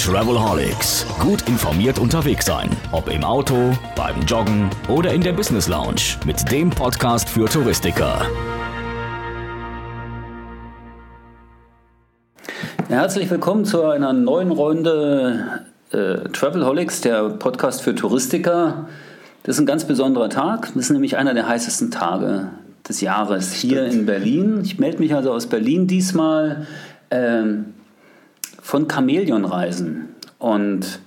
Travelholics. Gut informiert unterwegs sein. Ob im Auto, beim Joggen oder in der Business Lounge. Mit dem Podcast für Touristiker. Herzlich willkommen zu einer neuen Runde äh, Travelholics, der Podcast für Touristiker. Das ist ein ganz besonderer Tag. Das ist nämlich einer der heißesten Tage des Jahres hier in Berlin. Ich melde mich also aus Berlin diesmal. Ähm, von Chamäleonreisen. Und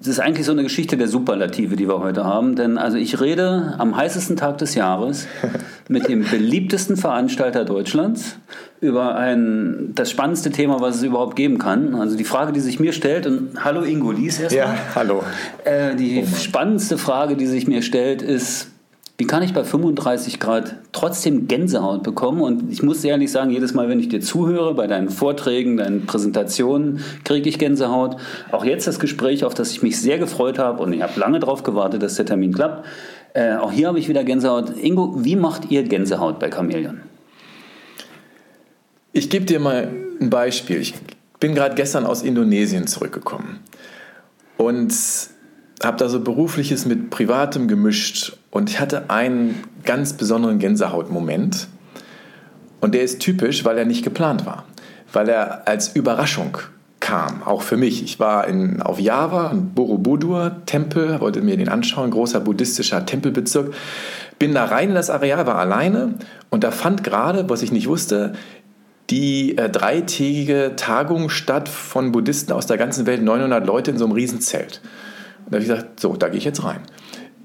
das ist eigentlich so eine Geschichte der Superlative, die wir heute haben. Denn also ich rede am heißesten Tag des Jahres mit dem beliebtesten Veranstalter Deutschlands über ein, das spannendste Thema, was es überhaupt geben kann. Also die Frage, die sich mir stellt, und hallo Ingo Lies erstmal. Ja, hallo. Äh, die oh spannendste Frage, die sich mir stellt, ist, wie kann ich bei 35 Grad trotzdem Gänsehaut bekommen? Und ich muss ehrlich sagen, jedes Mal, wenn ich dir zuhöre, bei deinen Vorträgen, deinen Präsentationen, kriege ich Gänsehaut. Auch jetzt das Gespräch, auf das ich mich sehr gefreut habe und ich habe lange darauf gewartet, dass der Termin klappt. Äh, auch hier habe ich wieder Gänsehaut. Ingo, wie macht ihr Gänsehaut bei Chamäleon? Ich gebe dir mal ein Beispiel. Ich bin gerade gestern aus Indonesien zurückgekommen und habe da so berufliches mit privatem gemischt und ich hatte einen ganz besonderen Gänsehautmoment und der ist typisch, weil er nicht geplant war, weil er als Überraschung kam, auch für mich. Ich war in, auf Java, in Borobudur Tempel, wollte mir den anschauen, großer buddhistischer Tempelbezirk, bin da rein in das Areal, war alleine und da fand gerade, was ich nicht wusste, die äh, dreitägige Tagung statt von Buddhisten aus der ganzen Welt, 900 Leute in so einem Riesenzelt. Da habe ich gesagt, so, da gehe ich jetzt rein.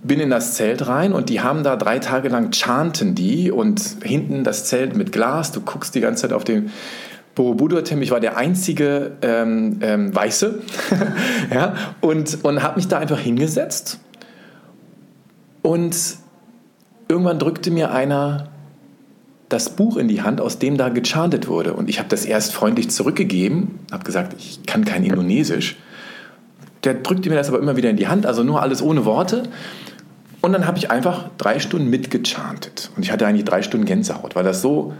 Bin in das Zelt rein und die haben da drei Tage lang chanten die und hinten das Zelt mit Glas. Du guckst die ganze Zeit auf den Borobudur-Tempel. Ich war der einzige ähm, ähm, Weiße ja, und, und habe mich da einfach hingesetzt. Und irgendwann drückte mir einer das Buch in die Hand, aus dem da gechantet wurde. Und ich habe das erst freundlich zurückgegeben, habe gesagt, ich kann kein Indonesisch. Der drückte mir das aber immer wieder in die Hand, also nur alles ohne Worte. Und dann habe ich einfach drei Stunden mitgechantet. Und ich hatte eigentlich drei Stunden Gänsehaut, weil das so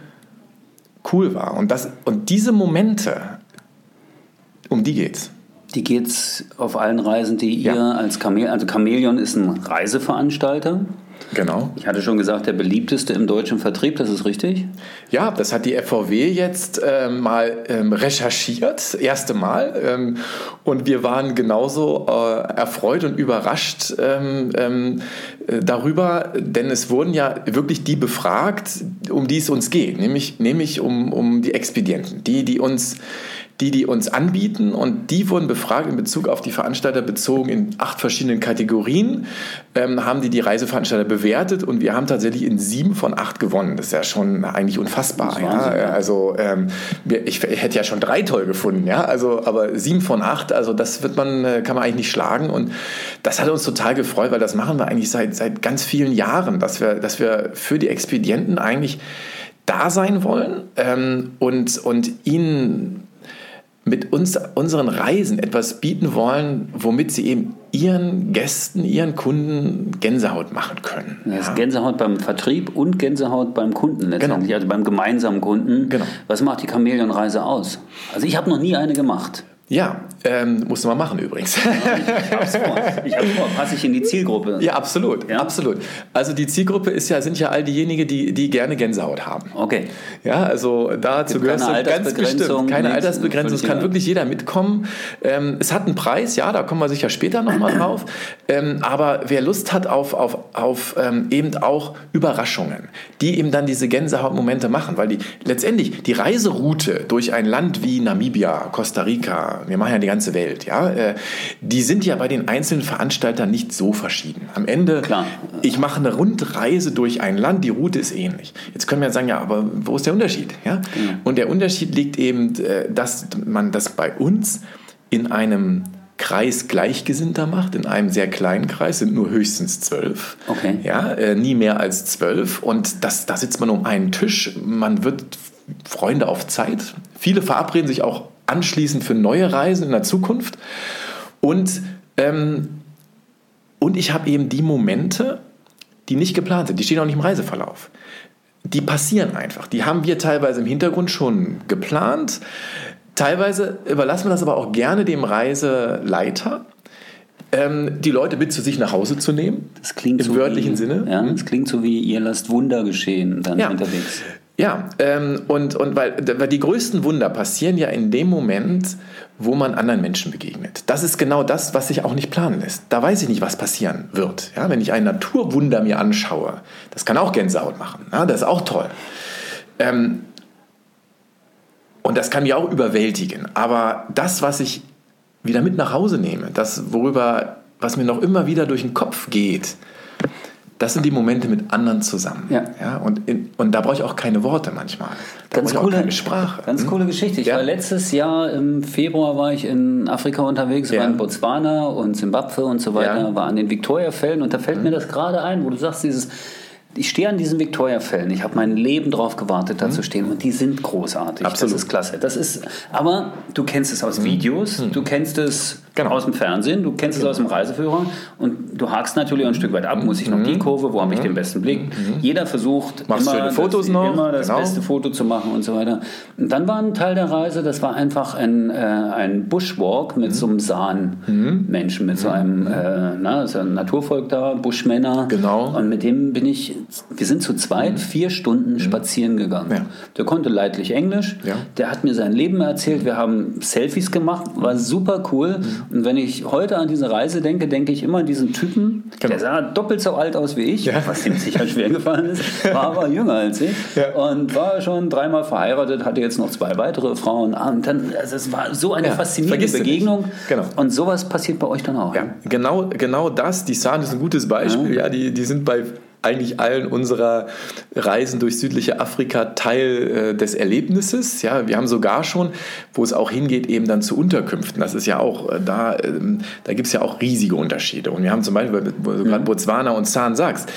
cool war. Und, das, und diese Momente, um die geht's. Die geht's auf allen Reisen, die ihr ja. als Chameleon, also Chameleon ist ein Reiseveranstalter. Genau. Ich hatte schon gesagt, der beliebteste im deutschen Vertrieb, das ist richtig? Ja, das hat die FVW jetzt äh, mal ähm, recherchiert, das erste Mal. Ähm, und wir waren genauso äh, erfreut und überrascht ähm, ähm, äh, darüber, denn es wurden ja wirklich die befragt, um die es uns geht, nämlich, nämlich um, um die Expedienten, die, die uns die, die uns anbieten und die wurden befragt in Bezug auf die Veranstalter bezogen in acht verschiedenen Kategorien, ähm, haben die die Reiseveranstalter bewertet und wir haben tatsächlich in sieben von acht gewonnen. Das ist ja schon eigentlich unfassbar. Ja? Also ähm, ich, ich, hätte ja schon drei toll gefunden, ja, also aber sieben von acht, also das wird man, äh, kann man eigentlich nicht schlagen und das hat uns total gefreut, weil das machen wir eigentlich seit, seit ganz vielen Jahren, dass wir, dass wir für die Expedienten eigentlich da sein wollen ähm, und, und ihnen mit uns, unseren Reisen etwas bieten wollen, womit sie eben ihren Gästen, ihren Kunden Gänsehaut machen können. Ja. Gänsehaut beim Vertrieb und Gänsehaut beim Kunden letztendlich, genau. also beim gemeinsamen Kunden. Genau. Was macht die Chamäleonreise aus? Also ich habe noch nie eine gemacht. Ja, ähm, musst du mal machen übrigens. Ja, ich hab's vor. Ich hab's vor. Passe ich in die Zielgruppe? Ja, absolut. Ja? Absolut. Also die Zielgruppe ist ja, sind ja all diejenigen, die, die gerne Gänsehaut haben. Okay. Ja, also dazu gehörst du ganz bestimmt. Keine Altersbegrenzung. Es kann wirklich jeder mitkommen. Ähm, es hat einen Preis, ja, da kommen wir sicher später nochmal drauf. Ähm, aber wer Lust hat auf, auf, auf ähm, eben auch Überraschungen, die eben dann diese Gänsehautmomente machen, weil die letztendlich die Reiseroute durch ein Land wie Namibia, Costa Rica, wir machen ja die ganze Welt, ja, äh, die sind ja bei den einzelnen Veranstaltern nicht so verschieden. Am Ende, Klar. ich mache eine Rundreise durch ein Land, die Route ist ähnlich. Jetzt können wir sagen, ja, aber wo ist der Unterschied? Ja? Mhm. Und der Unterschied liegt eben, äh, dass man das bei uns in einem Kreis Gleichgesinnter macht, in einem sehr kleinen Kreis, sind nur höchstens zwölf. Okay. Ja, äh, nie mehr als zwölf. Und das, da sitzt man um einen Tisch, man wird Freunde auf Zeit. Viele verabreden sich auch anschließend für neue Reisen in der Zukunft. Und, ähm, und ich habe eben die Momente, die nicht geplant sind, die stehen auch nicht im Reiseverlauf. Die passieren einfach. Die haben wir teilweise im Hintergrund schon geplant. Teilweise überlassen wir das aber auch gerne dem Reiseleiter, ähm, die Leute mit zu sich nach Hause zu nehmen. Das klingt Im so wörtlichen wie, Sinne. Ja, Mhm. das klingt so wie ihr lasst Wunder geschehen dann Ja. unterwegs. Ja, ähm, und, und weil, weil die größten Wunder passieren ja in dem Moment, wo man anderen Menschen begegnet. Das ist genau das, was sich auch nicht planen lässt. Da weiß ich nicht, was passieren wird. Ja, wenn ich ein Naturwunder mir anschaue, das kann auch Gänsehaut machen. Ja, das ist auch toll. Ähm, und das kann mich auch überwältigen. Aber das, was ich wieder mit nach Hause nehme, das, worüber, was mir noch immer wieder durch den Kopf geht, das sind die Momente mit anderen zusammen. Ja. und, in, und da brauche ich auch keine Worte manchmal. Da Ganz coole, auch keine Sprache. ganz Hm? coole Geschichte. Ich Ja. war letztes Jahr im Februar war ich in Afrika unterwegs, Ja. war in Botswana und Zimbabwe und so weiter, Ja. war an den Victoria-Fällen und da fällt mir das gerade ein, wo du sagst, dieses ich stehe an diesen Victoria-Fällen. Ich habe mein Leben drauf gewartet, da zu stehen. Und die sind großartig. Mhm. Absolut. Mhm. Das ist klasse. Das ist, aber du kennst es aus Videos, du kennst es Genau. aus dem Fernsehen, du kennst es aus dem Reiseführer und du hakst natürlich ein Stück weit ab. Muss ich noch die Kurve? Wo habe ich den besten Blick? Jeder versucht Mhm. Machst immer, Fotos das, noch, immer das genau. beste Foto zu machen und so weiter. Und dann war ein Teil der Reise, das war einfach ein, äh, ein Bushwalk mit so einem Saan-Menschen, mit so einem äh, na, ist ja ein Naturvolk da, Bushmänner. Genau. Und mit dem bin ich, wir sind zu zweit vier Stunden spazieren gegangen. Ja. Der konnte leidlich Englisch, Ja. der hat mir sein Leben erzählt, wir haben Selfies gemacht, war super cool. Und wenn ich heute an diese Reise denke, denke ich immer an diesen Typen, Genau. der sah doppelt so alt aus wie ich, Ja. was ihm sicher schwer gefallen ist, war aber jünger als ich Ja. und war schon dreimal verheiratet, hatte jetzt noch zwei weitere Frauen. Und dann, also es war so eine Ja, faszinierende. Begegnung. Genau. Und sowas passiert bei euch dann auch. Ja, genau, genau das. Die Sahn ist ein gutes Beispiel. Ja, die, die sind bei eigentlich allen unserer Reisen durch südliche Afrika Teil äh, des Erlebnisses. Ja, wir haben sogar schon, wo es auch hingeht, eben dann zu Unterkünften. Das ist ja auch, äh, da, ähm, da gibt es ja auch riesige Unterschiede. Und wir haben zum Beispiel, wo du gerade Botswana und San sagst,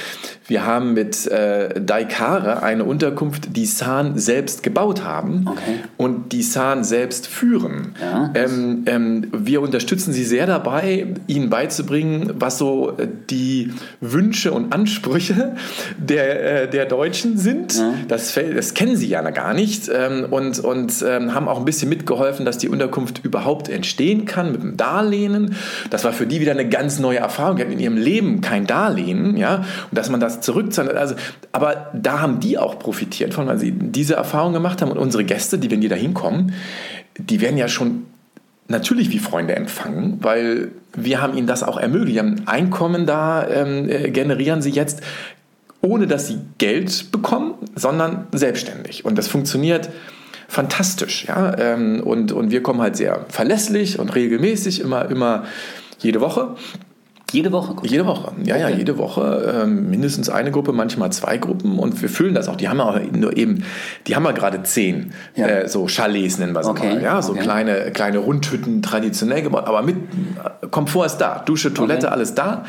wir haben mit äh, Daikare eine Unterkunft, die San selbst gebaut haben Okay. und die San selbst führen. Ja. Ähm, ähm, wir unterstützen sie sehr dabei, ihnen beizubringen, was so äh, die Wünsche und Ansprüche der, äh, der Deutschen sind. Ja. Das, das kennen sie ja gar nicht ähm, und, und ähm, haben auch ein bisschen mitgeholfen, dass die Unterkunft überhaupt entstehen kann mit dem Darlehen. Das war für die wieder eine ganz neue Erfahrung. Die hatten in ihrem Leben kein Darlehen, ja, und dass man das zurückzahlt. Also, aber da haben die auch profitiert von, weil sie diese Erfahrung gemacht haben und unsere Gäste, die wenn die da hinkommen, die werden ja schon natürlich wie Freunde empfangen, weil wir haben ihnen das auch ermöglicht. Ein Einkommen da, ähm, äh, generieren sie jetzt, ohne dass sie Geld bekommen, sondern selbstständig. Und das funktioniert fantastisch. Ja? Ähm, und, und wir kommen halt sehr verlässlich und regelmäßig, immer, immer jede Woche. Jede Woche. Jede Woche, ja, ja, jede Woche ähm, mindestens eine Gruppe, manchmal zwei Gruppen und wir füllen das auch. Die haben ja auch nur eben, die haben ja gerade zehn, Ja. äh, so Chalets nennen wir sie Okay, mal, ja, so okay. kleine, kleine Rundhütten, traditionell gebaut, aber mit Komfort ist da, Dusche, Toilette, Okay. alles da,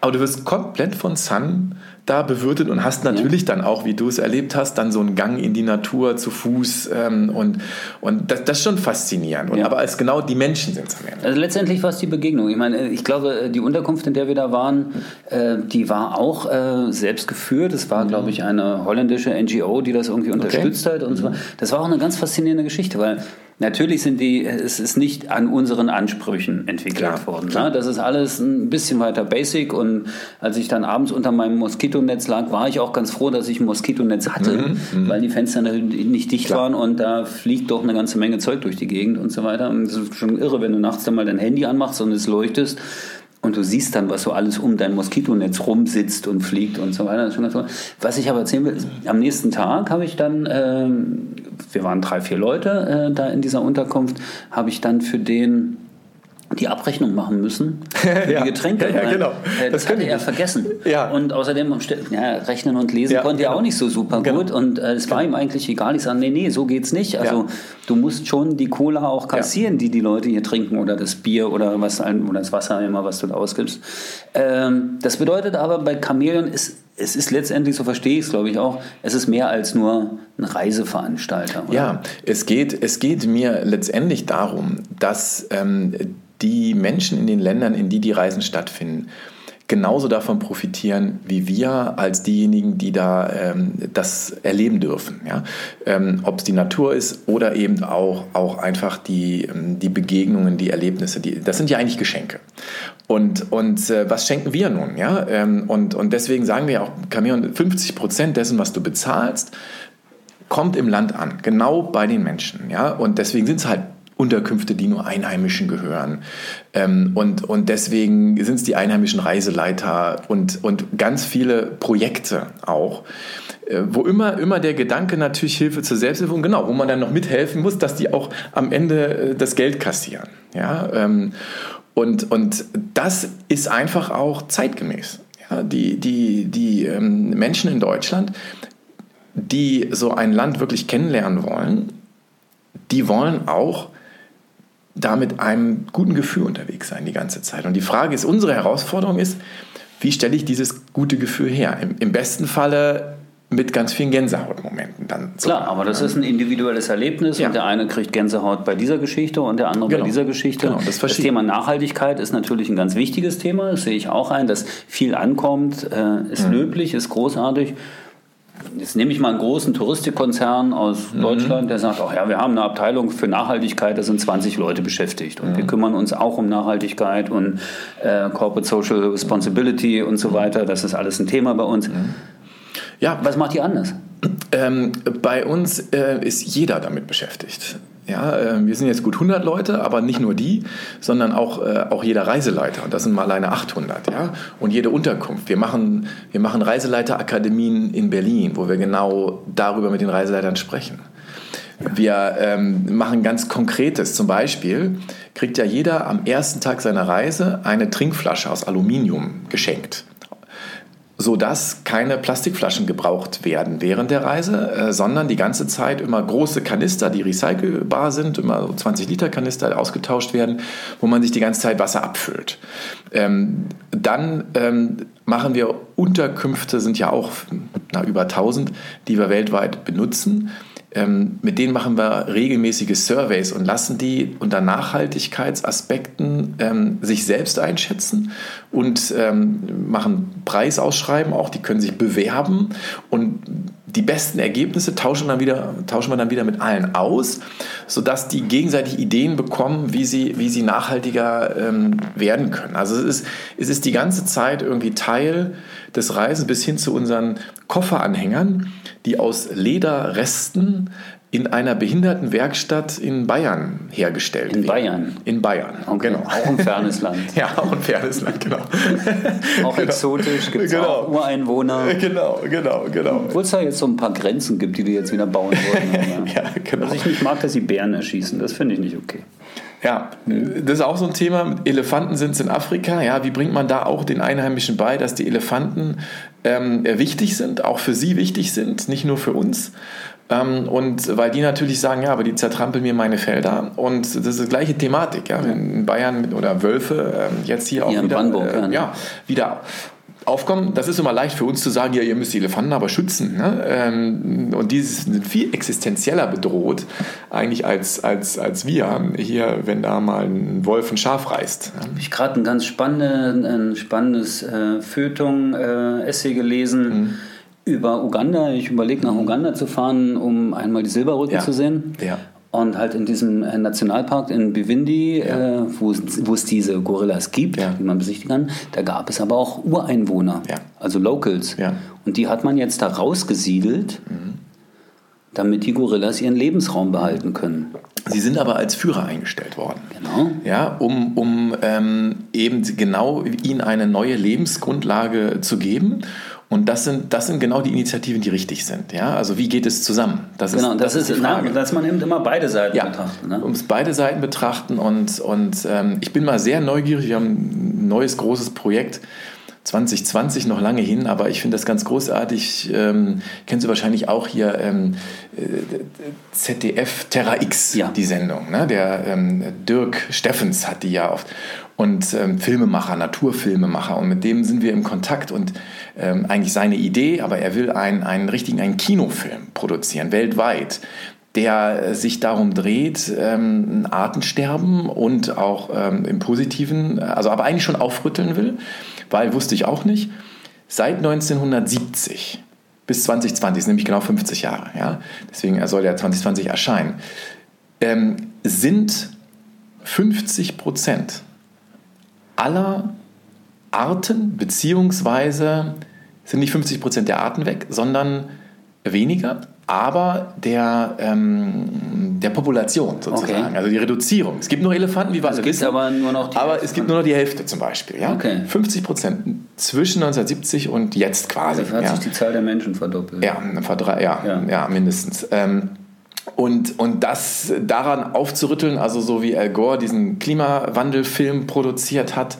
aber du wirst komplett von Sun da bewirtet und hast natürlich dann auch, wie du es erlebt hast, dann so einen Gang in die Natur zu Fuß ähm, und, und das, das ist schon faszinierend. Und, Ja. Aber es genau die Menschen sind es am Ende. Also letztendlich war es die Begegnung. Ich meine, ich glaube, die Unterkunft, in der wir da waren, äh, die war auch äh, selbst geführt. Es war, glaube ich, eine holländische NGO, die das irgendwie unterstützt hat und so. weiter. Das war auch eine ganz faszinierende Geschichte, weil natürlich sind die, es ist nicht an unseren Ansprüchen entwickelt Klar, worden. klar. Ne? Das ist alles ein bisschen weiter basic und als ich dann abends unter meinem Moskitonetz lag, war ich auch ganz froh, dass ich ein Moskitonetz hatte, weil die Fenster nicht dicht waren und da fliegt doch eine ganze Menge Zeug durch die Gegend und so weiter. Und es ist schon irre, wenn du nachts dann mal dein Handy anmachst und es leuchtest und du siehst dann, was so alles um dein Moskitonetz rumsitzt und fliegt und so weiter. Was ich aber erzählen will, ist, am nächsten Tag habe ich dann, ähm, wir waren drei, vier Leute äh, da in dieser Unterkunft, habe ich dann für den die Abrechnung machen müssen für Ja. die Getränke. Ja, ja, genau. Äh, das, Das hatte er vergessen. Ja. Und außerdem ja, rechnen und lesen Ja, konnte er genau. auch nicht so super Genau. gut. Und äh, es war ihm eigentlich egal. Ich sage, nee, nee, so geht's nicht. Also du musst schon die Cola auch kassieren, die die Leute hier trinken oder das Bier oder was oder das Wasser immer, was du da ausgibst. Ähm, das bedeutet aber bei Chamäleon ist es ist letztendlich, so verstehe ich es, glaube ich auch, es ist mehr als nur ein Reiseveranstalter. Oder? Ja, es geht, es geht mir letztendlich darum, dass ähm, die Menschen in den Ländern, in die die Reisen stattfinden, genauso davon profitieren wie wir als diejenigen, die da ähm, das erleben dürfen. Ja? Ähm, Ob es die Natur ist oder eben auch, auch einfach die, ähm, die Begegnungen, die Erlebnisse. Die, das sind ja eigentlich Geschenke. Und, und äh, was schenken wir nun? Ja? Ähm, und, und deswegen sagen wir auch, Camion, 50 Prozent dessen, was du bezahlst, kommt im Land an, genau bei den Menschen. Ja? Und deswegen sind es halt Unterkünfte, die nur Einheimischen gehören. Ähm, und, und deswegen sind es die einheimischen Reiseleiter und, und ganz viele Projekte auch, äh, wo immer, immer der Gedanke natürlich Hilfe zur Selbsthilfe und genau, wo man dann noch mithelfen muss, dass die auch am Ende äh, das Geld kassieren. Ja? Und, und das ist einfach auch zeitgemäß. Ja? Die, die, die ähm, Menschen in Deutschland, die so ein Land wirklich kennenlernen wollen, die wollen auch da mit einem guten Gefühl unterwegs sein die ganze Zeit. Und die Frage ist, unsere Herausforderung ist, wie stelle ich dieses gute Gefühl her? Im, im besten Falle mit ganz vielen Gänsehautmomenten dann. Klar, aber das ist ein individuelles Erlebnis ja. und der eine kriegt Gänsehaut bei dieser Geschichte und der andere genau. bei dieser Geschichte. Genau, das, das Thema Nachhaltigkeit ist natürlich ein ganz wichtiges Thema, das sehe ich auch ein, dass viel ankommt, äh, ist mhm. löblich, ist großartig Jetzt nehme ich mal einen großen Touristikkonzern aus mhm. Deutschland, der sagt, ach ja, wir haben eine Abteilung für Nachhaltigkeit, da sind 20 Leute beschäftigt und mhm. wir kümmern uns auch um Nachhaltigkeit und äh, Corporate Social Responsibility und so weiter. Das ist alles ein Thema bei uns. Ja. Was macht ihr anders? Ähm, bei uns äh, ist jeder damit beschäftigt. Ja, äh, wir sind jetzt gut 100 Leute, aber nicht nur die, sondern auch, äh, auch jeder Reiseleiter. Und das sind mal alleine 800. Ja? Und jede Unterkunft. Wir machen, wir machen Reiseleiterakademien in Berlin, wo wir genau darüber mit den Reiseleitern sprechen. Wir ähm, machen ganz Konkretes. Zum Beispiel kriegt ja jeder am ersten Tag seiner Reise eine Trinkflasche aus Aluminium geschenkt sodass keine Plastikflaschen gebraucht werden während der Reise, äh, sondern die ganze Zeit immer große Kanister, die recycelbar sind, immer so 20 Liter Kanister ausgetauscht werden, wo man sich die ganze Zeit Wasser abfüllt. Ähm, dann ähm, machen wir Unterkünfte, sind ja auch na, über 1000, die wir weltweit benutzen ähm, mit denen machen wir regelmäßige Surveys und lassen die unter Nachhaltigkeitsaspekten ähm, sich selbst einschätzen und ähm, machen Preisausschreiben auch, die können sich bewerben und die besten Ergebnisse tauschen, dann wieder, tauschen wir dann wieder mit allen aus, sodass die gegenseitig Ideen bekommen, wie sie, wie sie nachhaltiger ähm, werden können. Also es ist, es ist die ganze Zeit irgendwie Teil des Reisens bis hin zu unseren Kofferanhängern, die aus Lederresten in einer Behindertenwerkstatt in Bayern hergestellt In Bayern? In Bayern, okay. genau. Auch ein fernes Land. ja, auch ein fernes Land, genau. auch genau. exotisch, gibt es genau. auch Ureinwohner. Genau, genau, genau. Obwohl es da jetzt so ein paar Grenzen gibt, die die jetzt wieder bauen wollen. ja, genau. Was ich nicht mag, dass sie Bären erschießen, das finde ich nicht okay. Ja, das ist auch so ein Thema. Elefanten sind es in Afrika. Ja, wie bringt man da auch den Einheimischen bei, dass die Elefanten ähm, wichtig sind, auch für sie wichtig sind, nicht nur für uns? Ähm, und weil die natürlich sagen, ja, aber die zertrampeln mir meine Felder. Und das ist die gleiche Thematik. Ja? In Bayern mit, oder Wölfe, ähm, jetzt hier auch hier wieder, äh, ja, wieder aufkommen. Das ist immer leicht für uns zu sagen, ja, ihr müsst die Elefanten aber schützen. Ne? Ähm, und die sind viel existenzieller bedroht eigentlich als, als, als wir hier, wenn da mal ein Wolf ein Schaf reißt. Habe ich gerade ein ganz spannende, ein spannendes äh, Feuilleton-Essay äh, gelesen. Mhm über Uganda. Ich überlege nach Uganda zu fahren, um einmal die Silberrücken ja. zu sehen. Ja. Und halt in diesem äh, Nationalpark in Bivindi, ja. äh, wo, es diese Gorillas gibt, ja. die man besichtigen kann, da gab es aber auch Ureinwohner, ja. also Locals. Und die hat man jetzt da rausgesiedelt, mhm. damit die Gorillas ihren Lebensraum behalten können. Sie sind aber als Führer eingestellt worden. Genau. Ja, um, um ähm, eben genau ihnen eine neue Lebensgrundlage zu geben und das sind, das sind genau die Initiativen, die richtig sind. Ja? Also wie geht es zusammen? Das genau, ist, das, das ist, die Frage. Na, dass man eben immer beide Seiten ja, betrachtet. Ne? Um beide Seiten betrachten und, und ähm, ich bin mal sehr neugierig. Wir haben ein neues großes Projekt. 2020 noch lange hin, aber ich finde das ganz großartig. Ähm, kennst du wahrscheinlich auch hier ähm, äh, ZDF Terra X, ja. die Sendung. Ne? Der ähm, Dirk Steffens hat die ja oft und ähm, Filmemacher, Naturfilmemacher und mit dem sind wir im Kontakt und ähm, eigentlich seine Idee, aber er will einen, einen richtigen einen Kinofilm produzieren, weltweit, der sich darum dreht, ähm, Artensterben und auch ähm, im Positiven, also aber eigentlich schon aufrütteln will, weil wusste ich auch nicht, seit 1970 bis 2020, nämlich genau 50 Jahre, ja, deswegen soll ja 2020 erscheinen, ähm, sind 50 Prozent aller Arten, beziehungsweise sind nicht 50 Prozent der Arten weg, sondern weniger, aber der, ähm, der Population sozusagen, okay. also die Reduzierung. Es gibt nur Elefanten, wie wir alle wissen, aber, nur noch aber es gibt nur noch die Hälfte zum Beispiel. Ja? Okay. 50 Prozent zwischen 1970 und jetzt quasi. Also hat ja? sich die Zahl der Menschen verdoppelt. Ja, ja, ja. ja mindestens. Ähm, und, und das daran aufzurütteln, also so wie Al Gore diesen Klimawandelfilm produziert hat,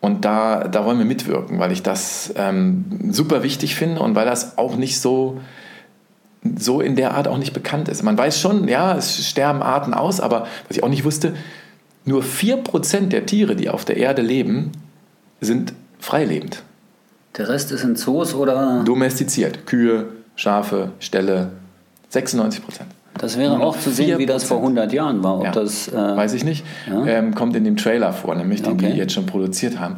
und da, da wollen wir mitwirken, weil ich das ähm, super wichtig finde und weil das auch nicht so, so in der Art auch nicht bekannt ist. Man weiß schon, ja, es sterben Arten aus, aber was ich auch nicht wusste, nur 4% der Tiere, die auf der Erde leben, sind freilebend. Der Rest ist in Zoos oder? Domestiziert. Kühe, Schafe, Ställe, 96 Prozent. Das wäre auch zu sehen, wie das vor 100 Jahren war. Ja, das, äh, weiß ich nicht. Ja? Ähm, kommt in dem Trailer vor, nämlich den okay. die jetzt schon produziert haben.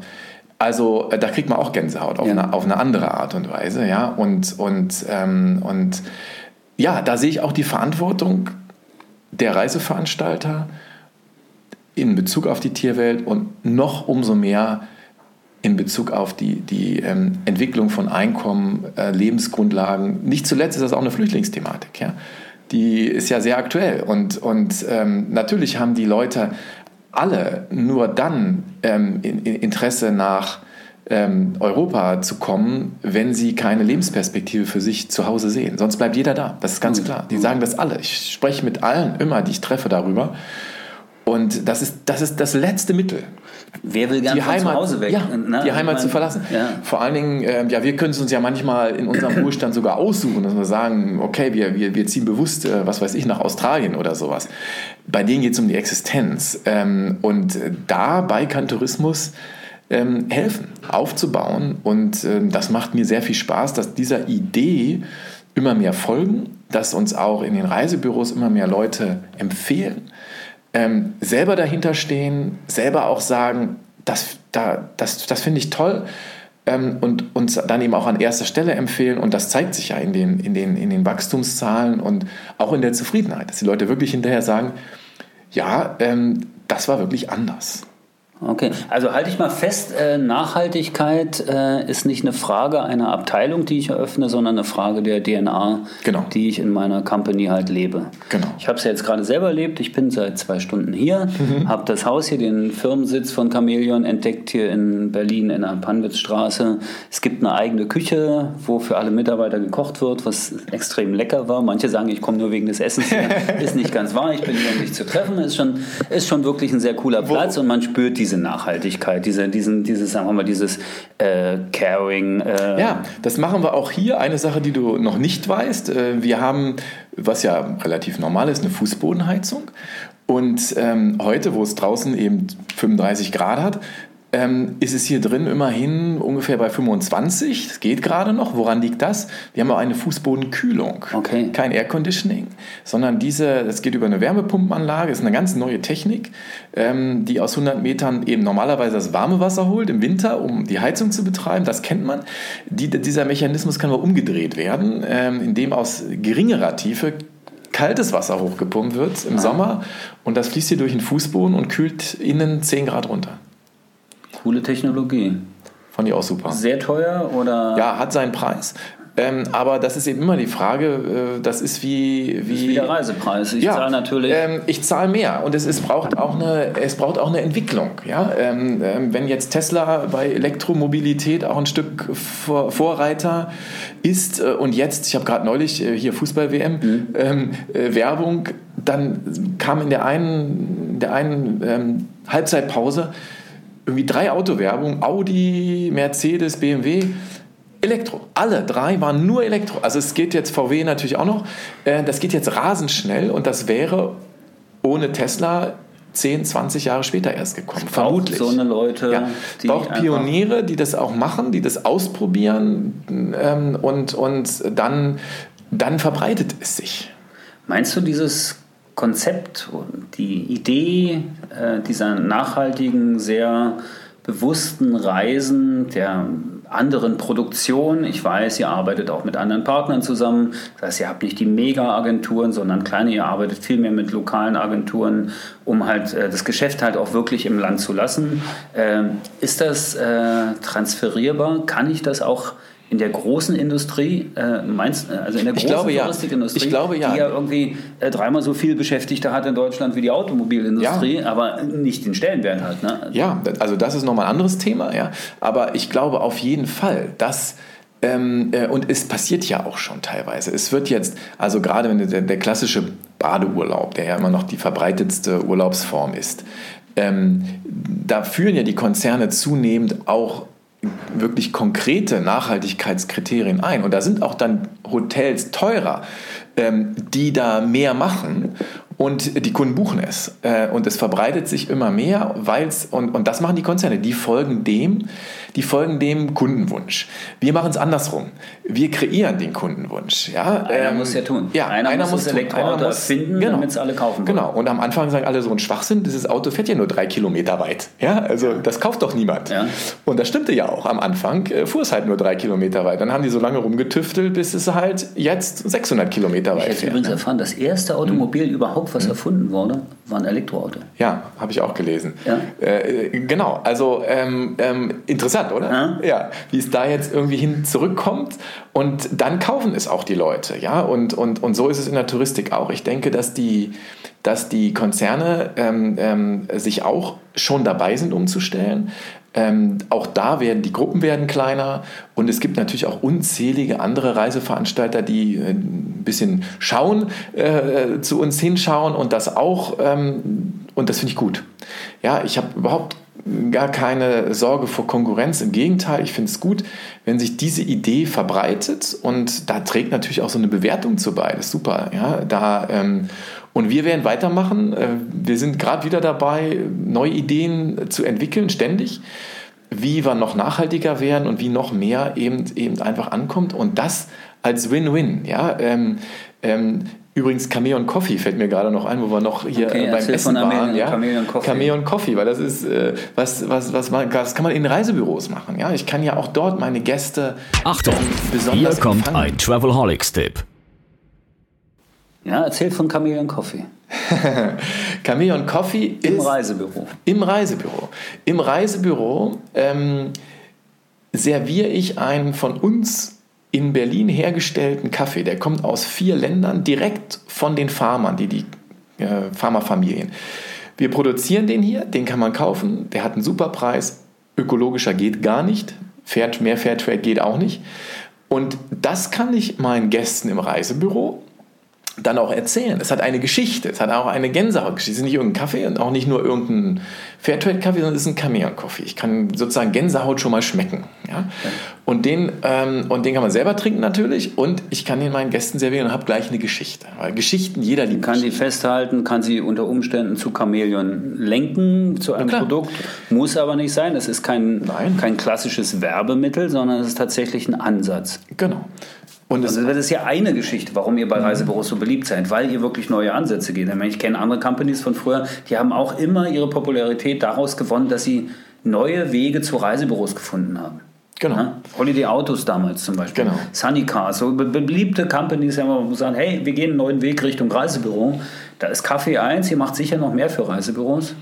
Also äh, da kriegt man auch Gänsehaut auf, ja. eine, auf eine andere Art und Weise. Ja? Und, und, ähm, und ja, da sehe ich auch die Verantwortung der Reiseveranstalter in Bezug auf die Tierwelt und noch umso mehr in Bezug auf die, die ähm, Entwicklung von Einkommen, äh, Lebensgrundlagen. Nicht zuletzt ist das auch eine Flüchtlingsthematik. Ja? die ist ja sehr aktuell. Und, und ähm, natürlich haben die Leute alle nur dann ähm, Interesse nach ähm, Europa zu kommen, wenn sie keine Lebensperspektive für sich zu Hause sehen. Sonst bleibt jeder da. Das ist ganz klar. Die sagen das alle. Ich spreche mit allen immer, die ich treffe, darüber. Und das ist das, ist das letzte Mittel. Wer will gerne von zu Hause weg? Ja, ne? Die Heimat meine, zu verlassen. Ja. Vor allen Dingen, äh, ja, wir können es uns ja manchmal in unserem Ruhestand sogar aussuchen, dass wir sagen, okay, wir, wir, wir ziehen bewusst, äh, was weiß ich, nach Australien oder sowas. Bei denen geht es um die Existenz. Ähm, und dabei kann Tourismus ähm, helfen, aufzubauen. Und ähm, das macht mir sehr viel Spaß, dass dieser Idee immer mehr folgen, dass uns auch in den Reisebüros immer mehr Leute empfehlen ähm, selber dahinter stehen, selber auch sagen, das, da, das, das finde ich toll ähm, und uns dann eben auch an erster Stelle empfehlen. Und das zeigt sich ja in den, in, den, in den Wachstumszahlen und auch in der Zufriedenheit, dass die Leute wirklich hinterher sagen, ja, ähm, das war wirklich anders. Okay, also halte ich mal fest, äh, Nachhaltigkeit äh, ist nicht eine Frage einer Abteilung, die ich eröffne, sondern eine Frage der DNA, genau. die ich in meiner Company halt lebe. Genau. Ich habe es ja jetzt gerade selber erlebt, ich bin seit zwei Stunden hier, mhm. habe das Haus hier, den Firmensitz von Chameleon entdeckt hier in Berlin in der Panwitzstraße. Es gibt eine eigene Küche, wo für alle Mitarbeiter gekocht wird, was extrem lecker war. Manche sagen, ich komme nur wegen des Essens hier. ist nicht ganz wahr, ich bin hier, um dich zu treffen. Ist schon, ist schon wirklich ein sehr cooler Platz wo? und man spürt die diese Nachhaltigkeit, diese, diesen, dieses, sagen wir mal, dieses äh, Caring. Äh ja, das machen wir auch hier. Eine Sache, die du noch nicht weißt, äh, wir haben, was ja relativ normal ist, eine Fußbodenheizung. Und ähm, heute, wo es draußen eben 35 Grad hat, ähm, ist es hier drin immerhin ungefähr bei 25. Es geht gerade noch. Woran liegt das? Wir haben auch eine Fußbodenkühlung. Okay. Kein Air Conditioning, sondern diese, das geht über eine Wärmepumpenanlage. Das ist eine ganz neue Technik, ähm, die aus 100 Metern eben normalerweise das warme Wasser holt im Winter, um die Heizung zu betreiben. Das kennt man. Die, dieser Mechanismus kann aber umgedreht werden, ähm, indem aus geringerer Tiefe kaltes Wasser hochgepumpt wird im ah. Sommer und das fließt hier durch den Fußboden und kühlt innen 10 Grad runter. Coole Technologie. Fand ich auch super. Sehr teuer oder? Ja, hat seinen Preis. Ähm, aber das ist eben immer die Frage, äh, das ist wie, wie, das ist wie der Reisepreis. Ich ja, zahle natürlich. Ähm, ich zahle mehr und es, es, braucht auch eine, es braucht auch eine Entwicklung. Ja? Ähm, ähm wenn jetzt Tesla bei Elektromobilität auch ein Stück Vor Vorreiter ist äh, und jetzt, ich habe gerade neulich äh, hier Fußball-WM, mhm. Ähm, äh, Werbung, dann kam in der einen, der einen ähm, Halbzeitpause irgendwie drei Autowerbungen, Audi, Mercedes, BMW, Elektro. Alle drei waren nur Elektro. Also es geht jetzt VW natürlich auch noch. Äh, das geht jetzt rasend schnell und das wäre ohne Tesla 10, 20 Jahre später erst gekommen. Es vermutlich. so eine Leute. Ja, die braucht Pioniere, die das auch machen, die das ausprobieren ähm, und, und dann, dann verbreitet es sich. Meinst du dieses Konzept, die Idee äh, dieser nachhaltigen, sehr bewussten Reisen, der anderen Produktion. Ich weiß, ihr arbeitet auch mit anderen Partnern zusammen. Das heißt, ihr habt nicht die Mega-Agenturen, sondern kleine. Ihr arbeitet viel mehr mit lokalen Agenturen, um halt äh, das Geschäft halt auch wirklich im Land zu lassen. Äh, ist das äh, transferierbar? Kann ich das auch in der großen Industrie, äh, meinst, also in der großen glaube, Touristikindustrie, ich glaube, ja. die ja irgendwie äh, dreimal so viel Beschäftigte hat in Deutschland wie die Automobilindustrie, Ja. aber nicht den Stellenwert hat. Ne? Ja, also das ist nochmal ein anderes Thema, ja. Aber ich glaube auf jeden Fall, dass ähm, äh, und es passiert ja auch schon teilweise. Es wird jetzt, also gerade wenn der, der klassische Badeurlaub, der ja immer noch die verbreitetste Urlaubsform ist, ähm, da führen ja die Konzerne zunehmend auch wirklich konkrete Nachhaltigkeitskriterien ein. Und da sind auch dann Hotels teurer, ähm, die da mehr machen. Und die Kunden buchen es. Äh, und es verbreitet sich immer mehr, weil es, und, und das machen die Konzerne, die folgen dem, die folgen dem Kundenwunsch. Wir machen es andersrum. Wir kreieren den Kundenwunsch. Ja, Einer ähm, muss ja tun. Ja, Einer muss das. Elektroauto Einer muss- erfinden, damit's alle kaufen wollen. Genau. Und am Anfang sagen alle so ein Schwachsinn, dieses Auto fährt ja nur drei Kilometer weit. Ja, also das kauft doch niemand. Ja. Und das stimmte ja auch. Am Anfang äh, fuhr es halt nur drei Kilometer weit. Dann haben die so lange rumgetüftelt, bis es halt jetzt 600 Kilometer Ich weit habe fährt. übrigens erfahren, das erste Automobil überhaupt, was erfunden wurde, war ein Elektroauto. Ja, habe ich auch gelesen. Ja. Äh, genau, also ähm, ähm, interessant, oder? Ja. ja, wie es da jetzt irgendwie hin zurückkommt und dann kaufen es auch die Leute, ja, und, und, und so ist es in der Touristik auch. Ich denke, dass die, dass die Konzerne ähm, ähm, sich auch schon dabei sind, umzustellen. Ähm, auch da werden die Gruppen werden kleiner und es gibt natürlich auch unzählige andere Reiseveranstalter, die äh, ein bisschen schauen, äh, zu uns hinschauen und das auch ähm, und das finde ich gut. Ja, ich habe überhaupt gar keine Sorge vor Konkurrenz. Im Gegenteil, ich finde es gut, wenn sich diese Idee verbreitet und da trägt natürlich auch so eine Bewertung zu bei. Das ist super. Ja, da, ähm, und wir werden weitermachen. Äh, Wir sind gerade wieder dabei, neue Ideen zu entwickeln, ständig, wie wir noch nachhaltiger werden und wie noch mehr eben, eben einfach ankommt. Und das als Win-Win. Ja, ähm, ähm, Übrigens, Chameleon Coffee fällt mir gerade noch ein, wo wir noch hier Okay, äh, beim Essen von waren. Ja? Chameleon Coffee. Chameleon Coffee, weil das ist, äh, was, was, was man, das kann man in Reisebüros machen. Ja? Ich kann ja auch dort meine Gäste Achtung, ähm, hier besonders kommt empfangen. ein Travelholics-Tipp. Ja, erzähl von Chameleon Coffee. Chameleon Coffee Im ist Reisebüro. Im Reisebüro. Im Reisebüro ähm, serviere ich einen von uns in Berlin hergestellten Kaffee. Der kommt aus vier Ländern, direkt von den Farmern, die die äh, Pharmafamilien. Wir produzieren den hier, den kann man kaufen. Der hat einen super Preis. Ökologischer geht gar nicht. Fair, mehr Fairtrade geht auch nicht. Und das kann ich meinen Gästen im Reisebüro dann auch erzählen. Es hat eine Geschichte, es hat auch eine Gänsehautgeschichte. Es ist nicht irgendein Kaffee und auch nicht nur irgendein Fairtrade-Kaffee, sondern es ist ein Chameleon-Coffee. Ich kann sozusagen Gänsehaut schon mal schmecken. Ja? Und, den, ähm, und den kann man selber trinken natürlich und ich kann den meinen Gästen servieren und habe gleich eine Geschichte. Weil Geschichten, jeder liebt Kann die festhalten, kann sie unter Umständen zu Chameleon lenken, zu einem. Produkt. Muss aber nicht sein. Es ist kein, Nein. kein klassisches Werbemittel, sondern es ist tatsächlich ein Ansatz. Genau. Und es, Also das ist ja eine Geschichte, warum ihr bei Reisebüros so beliebt seid, weil ihr wirklich neue Ansätze geht. Ich, meine, ich kenne andere Companies von früher, die haben auch immer ihre Popularität daraus gewonnen, dass sie neue Wege zu Reisebüros gefunden haben. Genau. Ja? Holiday Autos damals zum Beispiel. Genau. Sunny Cars, so be beliebte Companies, haben wir sagen, hey, wir gehen einen neuen Weg Richtung Reisebüro. Da ist Kaffee 1, ihr macht sicher noch mehr für Reisebüros.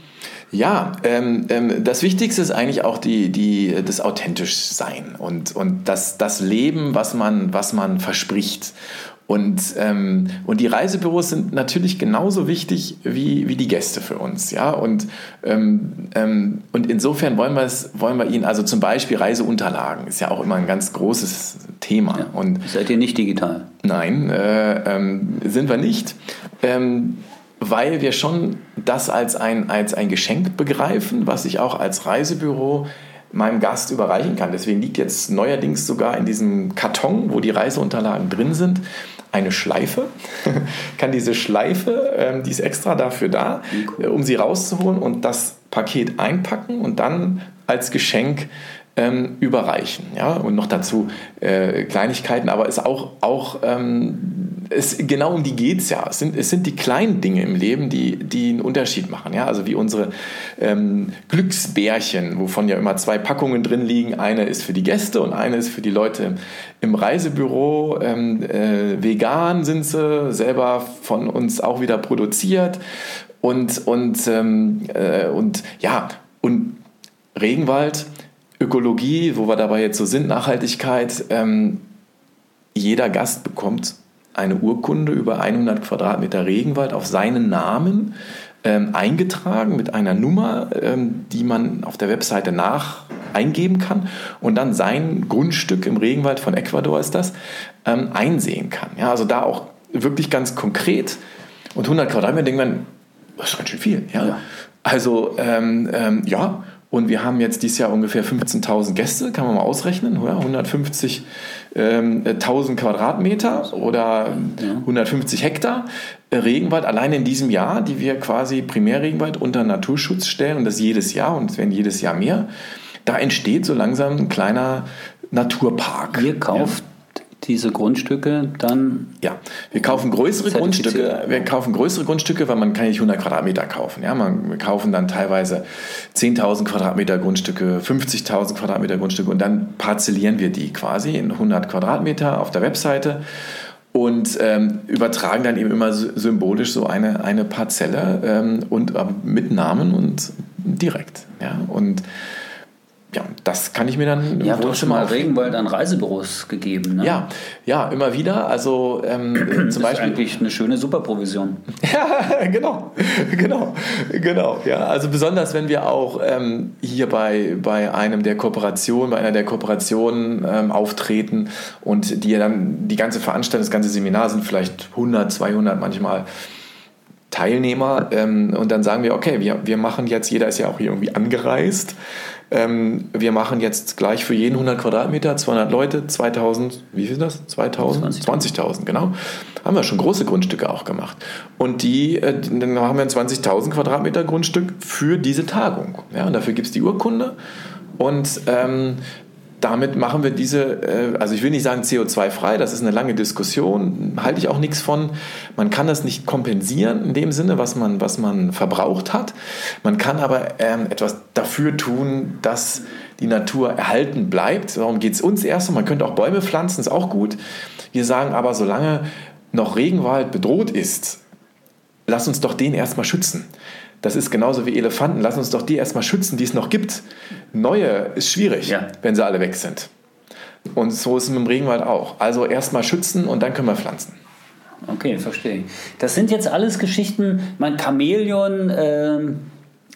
Ja, ähm, ähm, das Wichtigste ist eigentlich auch die, die, das authentisch sein und, und das, das Leben, was man, was man verspricht. Und, ähm, und die Reisebüros sind natürlich genauso wichtig wie, wie die Gäste für uns. Ja? Und, ähm, ähm, und insofern wollen wir, es, wollen wir ihnen, also zum Beispiel Reiseunterlagen, ist ja auch immer ein ganz großes Thema. Und Seid ihr nicht digital? Nein, äh, ähm, sind wir nicht, ähm, weil wir schon das als ein, als ein Geschenk begreifen, was ich auch als Reisebüro meinem Gast überreichen kann. Deswegen liegt jetzt neuerdings sogar in diesem Karton, wo die Reiseunterlagen drin sind, eine Schleife. kann diese Schleife, ähm, die ist extra dafür da, äh, um sie rauszuholen und das Paket einpacken und dann als Geschenk ähm, überreichen. Ja? Und noch dazu äh, Kleinigkeiten, aber ist auch, auch ähm, es, genau um die geht es ja. Es sind, es sind die kleinen Dinge im Leben, die, die einen Unterschied machen. Ja? Also wie unsere ähm, Glücksbärchen, wovon ja immer zwei Packungen drin liegen. Eine ist für die Gäste und eine ist für die Leute im Reisebüro. Ähm, äh, vegan sind sie, selber von uns auch wieder produziert. Und, und, ähm, äh, und ja, und Regenwald, Ökologie, wo wir dabei jetzt so sind, Nachhaltigkeit. Ähm, jeder Gast bekommt eine Urkunde über 100 Quadratmeter Regenwald auf seinen Namen ähm, eingetragen mit einer Nummer, ähm, die man auf der Webseite nach eingeben kann und dann sein Grundstück im Regenwald von Ecuador ist das, ähm, einsehen kann. Ja, also da auch wirklich ganz konkret. Und 100 Quadratmeter denkt man, das ist ganz schön viel. Ja. ja. Also ähm, ähm, ja, und wir haben jetzt dieses Jahr ungefähr 15.000 Gäste, kann man mal ausrechnen, 150.000 ähm, Quadratmeter oder 150 Hektar Regenwald allein in diesem Jahr, die wir quasi Primärregenwald unter Naturschutz stellen und das jedes Jahr und es werden jedes Jahr mehr. Da entsteht so langsam ein kleiner Naturpark. Ihr kauft diese Grundstücke dann? Ja, wir kaufen größere Grundstücke. Wir kaufen größere Grundstücke, weil man kann nicht 100 Quadratmeter kaufen. Ja, man, wir kaufen dann teilweise 10.000 Quadratmeter Grundstücke, 50.000 Quadratmeter Grundstücke und dann parzellieren wir die quasi in 100 Quadratmeter auf der Webseite und ähm, übertragen dann eben immer symbolisch so eine, eine Parzelle ähm, und äh, mit Namen und direkt. Ja, und ja, das kann ich mir dann im ja, schon mal Regenwald an Reisebüros gegeben. Ne? Ja, ja, immer wieder. Also ähm, zum das Beispiel. Ist eigentlich eine schöne Superprovision. ja, genau, genau, genau. Ja, also besonders wenn wir auch ähm, hier bei, bei einem der Kooperationen, bei einer der Kooperationen ähm, auftreten und die dann die ganze Veranstaltung, das ganze Seminar sind vielleicht 100, 200 manchmal. Teilnehmer ähm, und dann sagen wir, okay, wir, wir machen jetzt, jeder ist ja auch hier irgendwie angereist, ähm, wir machen jetzt gleich für jeden 100 Quadratmeter 200 Leute, 2000, wie viel ist das? 2000? 20.000, 20 genau. Haben wir schon große Grundstücke auch gemacht. Und die, äh, dann haben wir ein 20.000 Quadratmeter Grundstück für diese Tagung. Ja, und dafür gibt es die Urkunde. Und ähm, damit machen wir diese, äh, also ich will nicht sagen CO2-frei, das ist eine lange Diskussion, halte ich auch nichts von. Man kann das nicht kompensieren in dem Sinne, was man, was man verbraucht hat. Man kann aber ähm, etwas dafür tun, dass die Natur erhalten bleibt. Darum geht es uns erst. Man könnte auch Bäume pflanzen, ist auch gut. Wir sagen aber, solange noch Regenwald bedroht ist, lass uns doch den erstmal schützen. Das ist genauso wie Elefanten. Lass uns doch die erstmal schützen, die es noch gibt. Neue ist schwierig, ja. wenn sie alle weg sind. Und so ist es mit dem Regenwald auch. Also erstmal schützen und dann können wir pflanzen. Okay, verstehe. Das sind jetzt alles Geschichten, mein Chamäleon. Ähm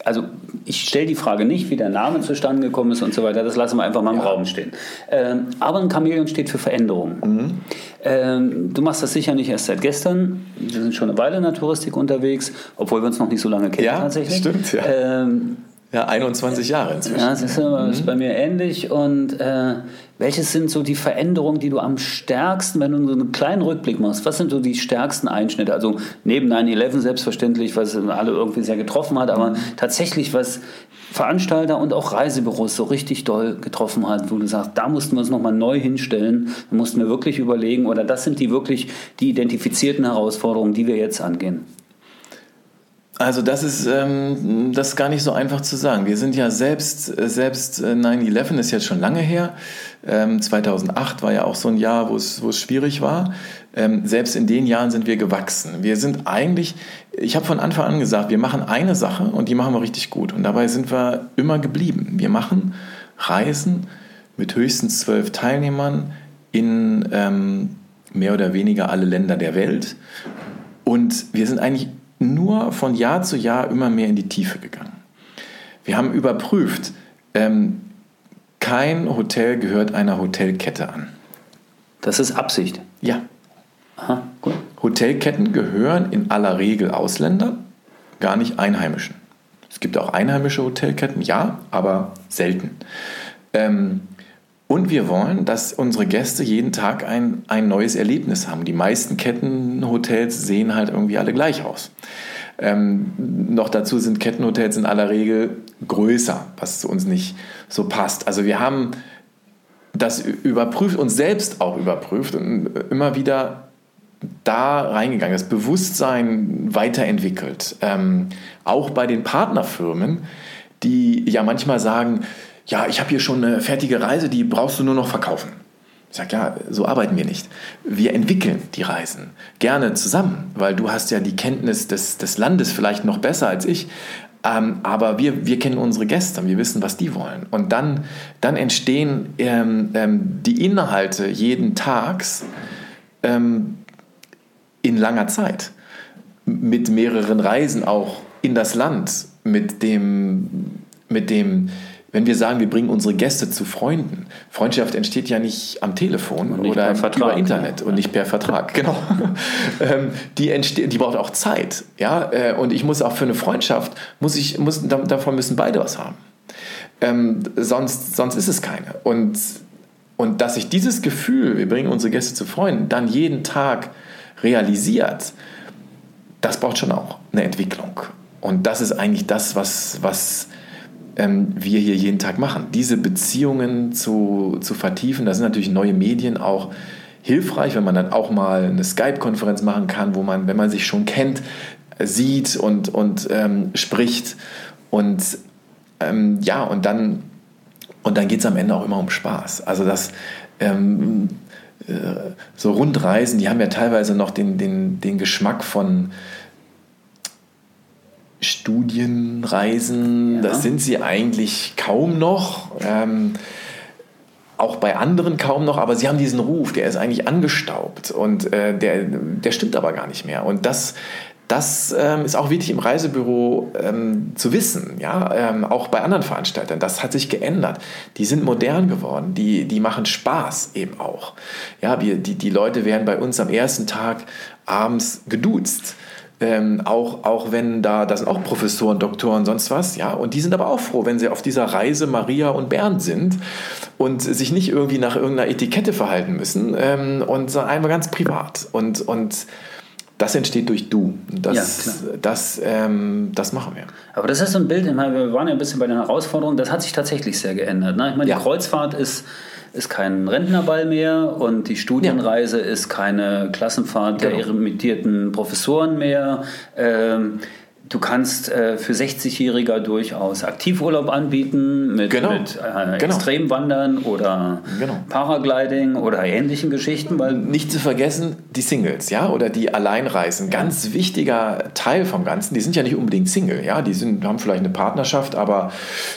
also ich stelle die Frage nicht, wie der Name zustande gekommen ist und so weiter, das lassen wir einfach mal im ja. Raum stehen. Ähm, aber ein Chamäleon steht für Veränderung. Mhm. Ähm, du machst das sicher nicht erst seit gestern. Wir sind schon eine Weile in der Touristik unterwegs, obwohl wir uns noch nicht so lange kennen ja, tatsächlich. Stimmt, ja. Ähm, ja, 21 Jahre inzwischen. Ja, das ist, mhm. ist bei mir ähnlich. Und äh, welches sind so die Veränderungen, die du am stärksten, wenn du so einen kleinen Rückblick machst, was sind so die stärksten Einschnitte? Also neben 9-11 selbstverständlich, was alle irgendwie sehr getroffen hat, aber tatsächlich was Veranstalter und auch Reisebüros so richtig doll getroffen hat, wo du sagst, da mussten wir uns nochmal neu hinstellen, da mussten wir wirklich überlegen, oder das sind die wirklich die identifizierten Herausforderungen, die wir jetzt angehen. Also das ist, ähm, das ist gar nicht so einfach zu sagen. Wir sind ja selbst, äh, selbst 9-11 äh, ist jetzt schon lange her. Ähm, 2008 war ja auch so ein Jahr, wo es, schwierig war. Ähm, selbst in den Jahren sind wir gewachsen. Wir sind eigentlich, ich habe von Anfang an gesagt, wir machen eine Sache und die machen wir richtig gut. Und dabei sind wir immer geblieben. Wir machen Reisen mit höchstens zwölf Teilnehmern in ähm, mehr oder weniger alle Länder der Welt. Und wir sind eigentlich nur von Jahr zu Jahr immer mehr in die Tiefe gegangen. Wir haben überprüft, ähm, kein Hotel gehört einer Hotelkette an. Das ist Absicht. Ja. Aha, gut. Hotelketten gehören in aller Regel Ausländern, gar nicht Einheimischen. Es gibt auch einheimische Hotelketten, ja, aber selten. Ähm, und wir wollen, dass unsere Gäste jeden Tag ein, ein neues Erlebnis haben. Die meisten Kettenhotels sehen halt irgendwie alle gleich aus. Ähm, noch dazu sind Kettenhotels in aller Regel größer, was zu uns nicht so passt. Also wir haben das überprüft, uns selbst auch überprüft und immer wieder da reingegangen, das Bewusstsein weiterentwickelt. Ähm, auch bei den Partnerfirmen, die ja manchmal sagen, ja, ich habe hier schon eine fertige Reise, die brauchst du nur noch verkaufen. Ich sage, ja, so arbeiten wir nicht. Wir entwickeln die Reisen gerne zusammen, weil du hast ja die Kenntnis des, des Landes vielleicht noch besser als ich. Ähm, aber wir, wir kennen unsere Gäste, wir wissen, was die wollen. Und dann, dann entstehen ähm, ähm, die Inhalte jeden Tags ähm, in langer Zeit. Mit mehreren Reisen auch in das Land, mit dem, mit dem wenn wir sagen, wir bringen unsere Gäste zu Freunden, Freundschaft entsteht ja nicht am Telefon nicht oder über Internet ja. und nicht per Vertrag. Genau. Ähm, die, entsteht, die braucht auch Zeit. Ja? Äh, und ich muss auch für eine Freundschaft, muss ich, muss, davon müssen beide was haben. Ähm, sonst, sonst ist es keine. Und, und dass sich dieses Gefühl, wir bringen unsere Gäste zu Freunden, dann jeden Tag realisiert, das braucht schon auch eine Entwicklung. Und das ist eigentlich das, was, was ähm, wir hier jeden Tag machen. Diese Beziehungen zu, zu vertiefen, da sind natürlich neue Medien auch hilfreich, wenn man dann auch mal eine Skype-Konferenz machen kann, wo man, wenn man sich schon kennt, sieht und, und ähm, spricht. Und ähm, ja, und dann, und dann geht es am Ende auch immer um Spaß. Also das ähm, äh, so Rundreisen, die haben ja teilweise noch den, den, den Geschmack von Studienreisen, ja. das sind sie eigentlich kaum noch. Ähm, auch bei anderen kaum noch, aber sie haben diesen Ruf, der ist eigentlich angestaubt und äh, der, der stimmt aber gar nicht mehr. Und das, das ähm, ist auch wichtig im Reisebüro ähm, zu wissen, ja, ähm, auch bei anderen Veranstaltern. Das hat sich geändert. Die sind modern geworden, die, die machen Spaß eben auch. Ja, wir, die, die Leute werden bei uns am ersten Tag abends geduzt. Ähm, auch, auch wenn da, da sind auch Professoren, Doktoren, sonst was, ja, und die sind aber auch froh, wenn sie auf dieser Reise Maria und Bernd sind und sich nicht irgendwie nach irgendeiner Etikette verhalten müssen ähm, und sondern einfach ganz privat. Und, und das entsteht durch Du. Das, ja, das, ähm, das machen wir. Aber das ist so ein Bild, wir waren ja ein bisschen bei den Herausforderungen, das hat sich tatsächlich sehr geändert. Ne? Ich meine, die ja. Kreuzfahrt ist ist kein Rentnerball mehr und die Studienreise ja. ist keine Klassenfahrt genau. der emeritierten Professoren mehr. Ähm, Du kannst äh, für 60-Jähriger durchaus Aktivurlaub anbieten mit, genau. mit äh, genau. Extremwandern oder genau. Paragliding oder ähnlichen Geschichten. Weil Nicht zu vergessen, die Singles, ja, oder die Alleinreisen. Ganz wichtiger Teil vom Ganzen. Die sind ja nicht unbedingt Single, ja, die sind, haben vielleicht eine Partnerschaft, aber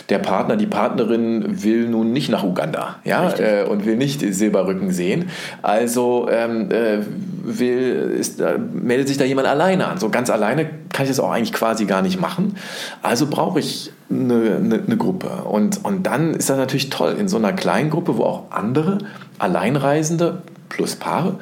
der Partner, die Partnerin will nun nicht nach Uganda, ja, äh, und will nicht Silberrücken sehen. Also ähm, äh, will, ist, meldet sich da jemand alleine an. So ganz alleine kann ich das auch eigentlich quasi gar nicht machen. Also brauche ich eine, eine, eine, Gruppe. Und, und dann ist das natürlich toll, in so einer kleinen Gruppe, wo auch andere Alleinreisende plus Paare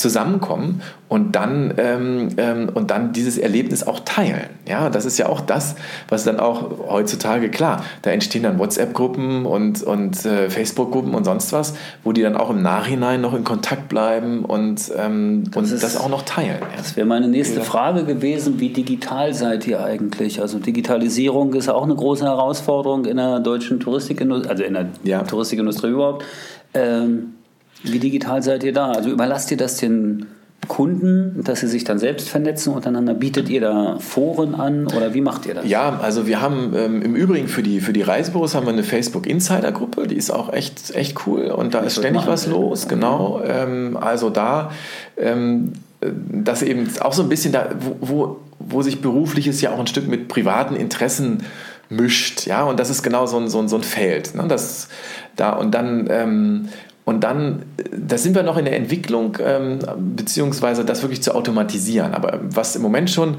zusammenkommen und dann, ähm, ähm, und dann dieses Erlebnis auch teilen. Ja, das ist ja auch das, was dann auch heutzutage, klar, da entstehen dann WhatsApp-Gruppen und, und äh, Facebook-Gruppen und sonst was, wo die dann auch im Nachhinein noch in Kontakt bleiben und, ähm, das, und ist, das auch noch teilen. Ja. Das wäre meine nächste Frage gewesen, wie digital seid ihr eigentlich? Also Digitalisierung ist ja auch eine große Herausforderung in der deutschen Touristikindustrie, also in der ja. Touristikindustrie überhaupt. Ähm, wie digital seid ihr da? Also überlasst ihr das den Kunden, dass sie sich dann selbst vernetzen untereinander? Bietet ihr da Foren an oder wie macht ihr das? Ja, also wir haben ähm, im Übrigen für die, für die Reisebüros haben wir eine Facebook Insider Gruppe, die ist auch echt, echt cool und da ist ständig was los, genau. Ähm, also da, ähm, das eben auch so ein bisschen da, wo, wo, wo sich berufliches ja auch ein Stück mit privaten Interessen mischt, ja, und das ist genau so ein, so ein, so ein Feld. Ne? Das, da, und dann ähm, und dann, da sind wir noch in der Entwicklung, ähm, beziehungsweise das wirklich zu automatisieren. Aber was im Moment schon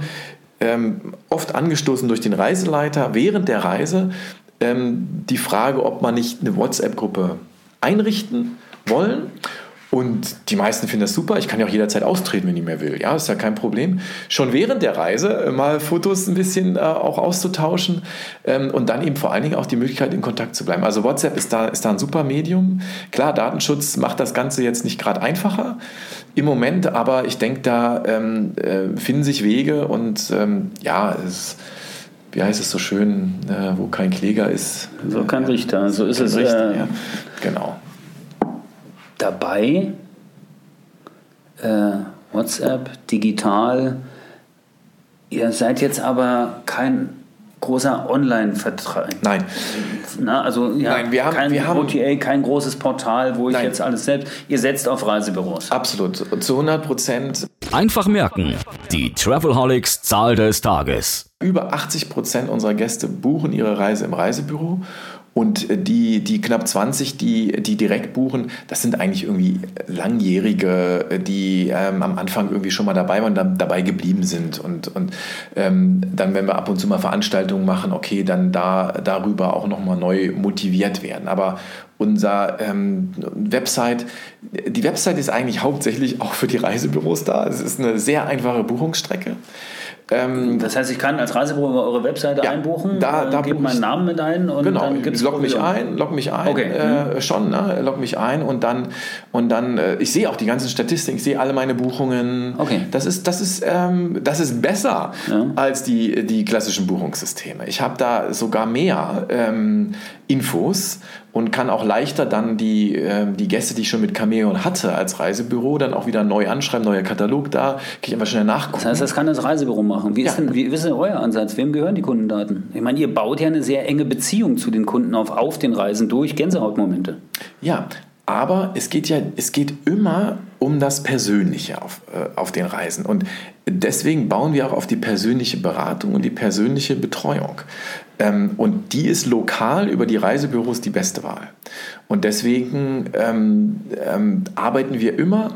ähm, oft angestoßen durch den Reiseleiter während der Reise, ähm, die Frage, ob man nicht eine WhatsApp-Gruppe einrichten wollen und die meisten finden das super. Ich kann ja auch jederzeit austreten, wenn ich mehr will. Ja, ist ja kein Problem. Schon während der Reise äh, mal Fotos ein bisschen äh, auch auszutauschen ähm, und dann eben vor allen Dingen auch die Möglichkeit, in Kontakt zu bleiben. Also WhatsApp ist da, ist da ein super Medium. Klar, Datenschutz macht das Ganze jetzt nicht gerade einfacher im Moment, aber ich denke, da ähm, äh, finden sich Wege und ähm, ja, es wie heißt es so schön, äh, wo kein Kläger ist. So kein Richter, so ist es. Richter, äh, ja. Genau dabei, äh, WhatsApp, digital. Ihr seid jetzt aber kein großer Online-Vertrag. Nein. Na, also ja, Nein, wir haben- kein wir haben- OTA, kein großes Portal, wo ich Nein. jetzt alles selbst. Ihr setzt auf Reisebüros. Absolut. Zu 100 Prozent. Einfach merken, die Travelholics Zahl des Tages. Über 80 Prozent unserer Gäste buchen ihre Reise im Reisebüro. Und die, die knapp 20, die, die direkt buchen, das sind eigentlich irgendwie Langjährige, die ähm, am Anfang irgendwie schon mal dabei waren, dann dabei geblieben sind. Und, und ähm, dann, wenn wir ab und zu mal Veranstaltungen machen, okay, dann da, darüber auch nochmal neu motiviert werden. Aber unser ähm, Website, die Website ist eigentlich hauptsächlich auch für die Reisebüros da. Es ist eine sehr einfache Buchungsstrecke. Ähm, Das heißt, ich kann als Reisebüro eure Webseite Ja, einbuchen, da- äh, da gebe meinen Namen mit ein und Genau, dann gibt's log mich ein, log mich ein, Okay, mhm. äh, schon, ne? log mich ein und dann und dann äh, ich sehe auch die ganzen Statistiken, ich sehe alle meine Buchungen. Okay. Das ist das ist ähm, das ist besser Ja. als die die klassischen Buchungssysteme. Ich habe da sogar mehr ähm, Infos und kann auch leichter dann die, ähm, die Gäste, die ich schon mit Cameo hatte als Reisebüro, dann auch wieder neu anschreiben, neuer Katalog da, kann ich einfach schnell nachgucken. Das heißt, das kann das Reisebüro machen. Wie ist, Ja. denn, wie ist denn euer Ansatz? Wem gehören die Kundendaten? Ich meine, ihr baut ja eine sehr enge Beziehung zu den Kunden auf, auf den Reisen durch Gänsehautmomente. Ja, aber es geht ja, es geht immer um das Persönliche auf, äh, auf den Reisen. Und deswegen bauen wir auch auf die persönliche Beratung und die persönliche Betreuung. Ähm, und die ist lokal über die Reisebüros die beste Wahl. Und deswegen ähm, ähm, arbeiten wir immer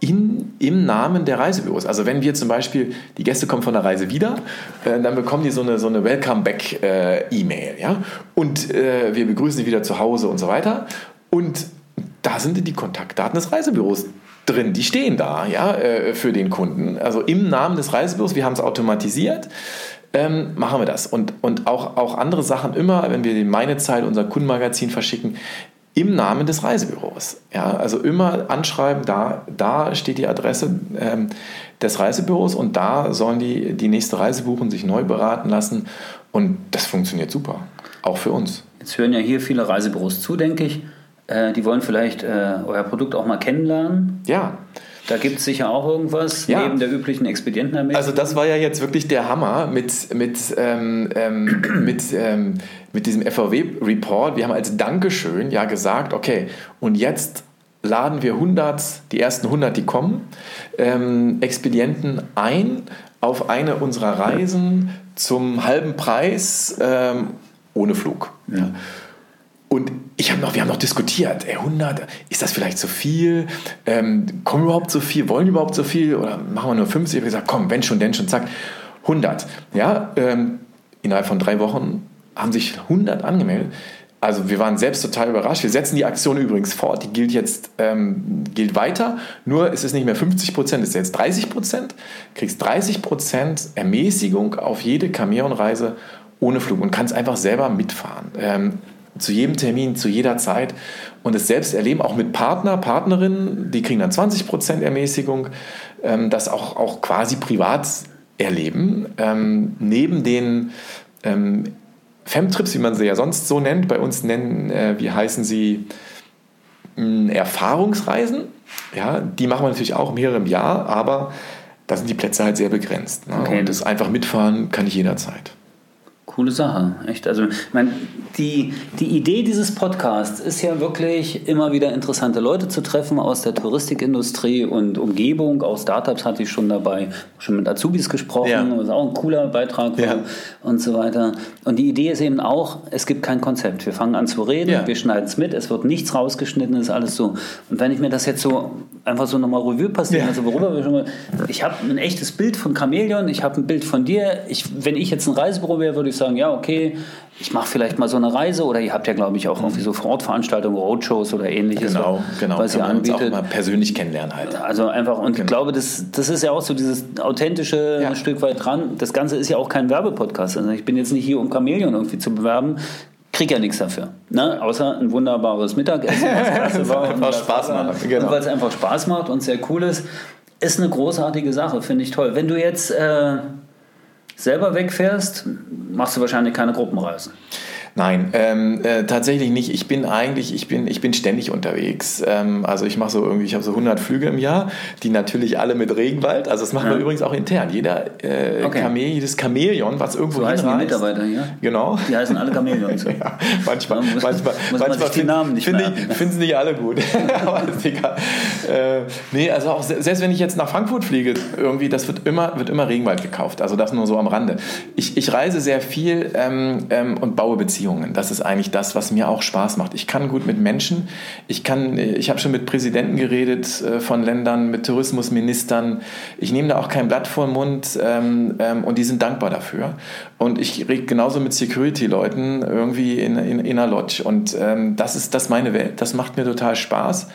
in, im Namen der Reisebüros. Also wenn wir zum Beispiel, die Gäste kommen von der Reise wieder, äh, dann bekommen die so eine, so eine Welcome-Back-E-Mail. ja? Und äh, wir begrüßen sie wieder zu Hause und so weiter. Und da sind die Kontaktdaten des Reisebüros drin, die stehen da ja, äh, für den Kunden. Also im Namen des Reisebüros, wir haben es automatisiert, ähm, machen wir das. Und, und auch, auch andere Sachen immer, wenn wir den Meine Zeit, unser Kundenmagazin verschicken, im Namen des Reisebüros. Ja, also immer anschreiben, da, da steht die Adresse ähm, des Reisebüros und da sollen die die nächste Reise buchen, sich neu beraten lassen. Und das funktioniert super, auch für uns. Jetzt hören ja hier viele Reisebüros zu, denke ich. Äh, die wollen vielleicht äh, euer Produkt auch mal kennenlernen. Ja, Da gibt es sicher auch irgendwas Ja. neben der üblichen Expedientenermäßigung. Also das war ja jetzt wirklich der Hammer mit, mit, ähm, ähm, mit, ähm, mit diesem FVW-Report. Wir haben als Dankeschön ja gesagt, okay, und jetzt laden wir 100, die ersten 100, die kommen, ähm, Expedienten ein auf eine unserer Reisen zum halben Preis ähm, ohne Flug. Ja. Und ich hab noch, wir haben noch diskutiert, ey, 100, ist das vielleicht zu viel? Ähm, kommen überhaupt so viel? Wollen überhaupt so viel? Oder machen wir nur 50? Ich habe gesagt, komm, wenn schon, denn schon, zack, 100. Ja, ähm, innerhalb von drei Wochen haben sich 100 angemeldet. Also wir waren selbst total überrascht. Wir setzen die Aktion übrigens fort. Die gilt jetzt ähm, gilt weiter. Nur ist es nicht mehr 50 Prozent, es ist jetzt 30 Prozent. Kriegst 30 Prozent Ermäßigung auf jede Cameron-Reise ohne Flug und kannst einfach selber mitfahren. Ähm, zu jedem Termin, zu jeder Zeit und es selbst erleben, auch mit Partner, Partnerinnen, die kriegen dann 20% Ermäßigung, ähm, das auch, auch quasi privat erleben, ähm, neben den ähm, Femtrips, wie man sie ja sonst so nennt, bei uns nennen, äh, wie heißen sie, mh, Erfahrungsreisen, ja, die machen wir natürlich auch mehrere im Jahr, aber da sind die Plätze halt sehr begrenzt. Ne? Okay. Und das einfach mitfahren kann ich jederzeit. Coole Sache, echt. Also, ich meine, die, die Idee dieses Podcasts ist ja wirklich, immer wieder interessante Leute zu treffen aus der Touristikindustrie und Umgebung. Auch Startups hatte ich schon dabei, schon mit Azubis gesprochen, Ja. was auch ein cooler Beitrag war Ja. und so weiter. Und die Idee ist eben auch, es gibt kein Konzept. Wir fangen an zu reden, Ja. wir schneiden es mit, es wird nichts rausgeschnitten, ist alles so. Und wenn ich mir das jetzt so einfach so nochmal Revue passieren, Ja. also worüber wir schon mal, ich habe ein echtes Bild von Chamäleon, ich habe ein Bild von dir. Ich, wenn ich jetzt ein Reisebüro wäre, würde ich sagen, ja, okay, ich mache vielleicht mal so eine Reise oder ihr habt ja, glaube ich, auch irgendwie so Vorortveranstaltungen, Roadshows oder ähnliches, Genau, genau. was ihr Kann man uns auch anbietet. mal persönlich kennenlernen halt. Also einfach, und ich glaube, das, das ist ja auch so dieses authentische Ja. Stück weit dran. Das Ganze ist ja auch kein Werbepodcast. Also ich bin jetzt nicht hier, um Chamäleon irgendwie zu bewerben. Krieg ja nichts dafür. Ne? Außer ein wunderbares Mittagessen, was klasse war. und Spaß macht, genau. Und weil es einfach Spaß macht und sehr cool ist. Ist eine großartige Sache, finde ich toll. Wenn du jetzt äh, selber wegfährst, machst du wahrscheinlich keine Gruppenreisen. Nein, ähm, äh, tatsächlich nicht. Ich bin eigentlich, ich bin, ich bin ständig unterwegs. Ähm, also ich mache so irgendwie, ich habe so 100 Flüge im Jahr, die natürlich alle mit Regenwald. Also das machen ja. wir übrigens auch intern. Jeder äh, okay. Kamel, jedes Chamäleon, was irgendwo so heißen die Mitarbeiter hier. Genau. Die heißen alle Chamäleons. ja, manchmal, muss, manchmal, muss manchmal finden find find sie nicht alle gut. Aber ist egal. Äh, nee, also auch selbst wenn ich jetzt nach Frankfurt fliege, irgendwie, das wird immer, wird immer Regenwald gekauft. Also das nur so am Rande. Ich, ich reise sehr viel ähm, ähm, und baue Beziehungen. Beziehungen. Das ist eigentlich das, was mir auch Spaß macht. Ich kann gut mit Menschen. Ich kann, ich habe schon mit Präsidenten geredet äh, von Ländern, mit Tourismusministern. Ich nehme da auch kein Blatt vor den Mund ähm, ähm, und die sind dankbar dafür. Und ich rede genauso mit Security-Leuten irgendwie in, in, in einer Lodge. Und ähm, das ist das meine Welt. Das macht mir total Spaß.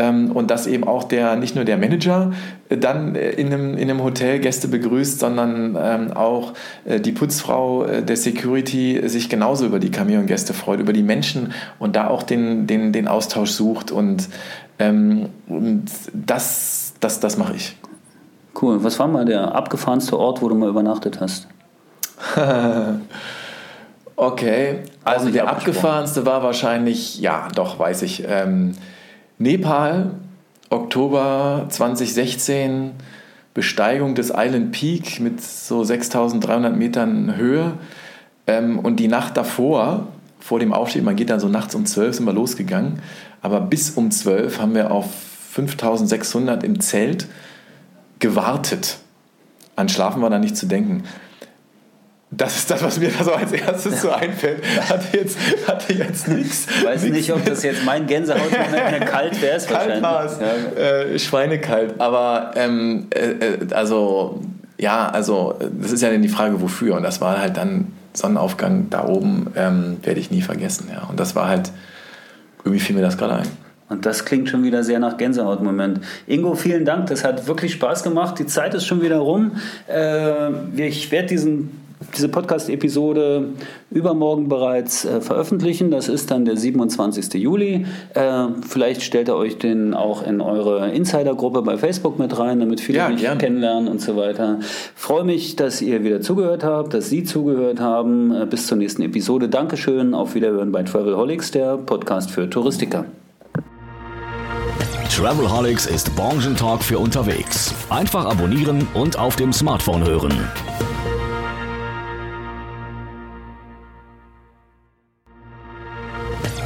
Ähm, und dass eben auch der, nicht nur der Manager äh, dann äh, in einem, in einem Hotel Gäste begrüßt, sondern ähm, auch äh, die Putzfrau der Security sich genauso über die Chameleon-Gäste freut, über die Menschen und da auch den, den, den Austausch sucht und, ähm, und das, das, das mache ich. Cool. Was war mal der abgefahrenste Ort, wo du mal übernachtet hast? okay, also der abgefahrenste war wahrscheinlich, ja, doch, weiß ich. Ähm, Nepal, Oktober 2016, Besteigung des Island Peak mit so 6300 Metern Höhe. Ähm, und die Nacht davor, vor dem Aufstieg, man geht dann so nachts um 12 sind wir losgegangen, aber bis um 12 haben wir auf 5600 im Zelt gewartet. An Schlafen war da nicht zu denken. Das ist das, was mir da so als erstes ja. so einfällt. Hatte jetzt, hatte jetzt nichts. Ich weiß nix nicht, ob das jetzt mein Gänsehautmoment kalt wäre. Kalt war es. Ja. Äh, schweinekalt. Aber ähm, äh, äh, also, ja, also, das ist ja dann die Frage, wofür. Und das war halt dann Sonnenaufgang da oben, ähm, werde ich nie vergessen. Ja. Und das war halt, irgendwie fiel mir das gerade ein. Und das klingt schon wieder sehr nach Gänsehautmoment. Ingo, vielen Dank. Das hat wirklich Spaß gemacht. Die Zeit ist schon wieder rum. Äh, ich werde diesen diese Podcast-Episode übermorgen bereits äh, veröffentlichen. Das ist dann der 27. Juli. Äh, vielleicht stellt ihr euch den auch in eure Insider-Gruppe bei Facebook mit rein, damit viele ja, mich gerne. kennenlernen und so weiter. Freue mich, dass ihr wieder zugehört habt, dass Sie zugehört haben. Äh, bis zur nächsten Episode. Dankeschön. Auf Wiederhören bei Travelholics, der Podcast für Touristiker. Travelholics ist Branchentalk für unterwegs. Einfach abonnieren und auf dem Smartphone hören.